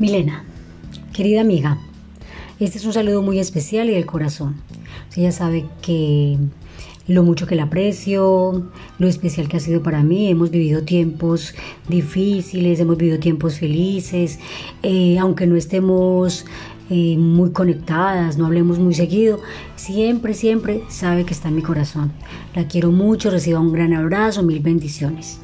Milena, querida amiga, este es un saludo muy especial y del corazón. Ella sabe que lo mucho que la aprecio, lo especial que ha sido para mí. Hemos vivido tiempos difíciles, hemos vivido tiempos felices, eh, aunque no estemos eh, muy conectadas, no hablemos muy seguido, siempre, siempre sabe que está en mi corazón. La quiero mucho, reciba un gran abrazo, mil bendiciones.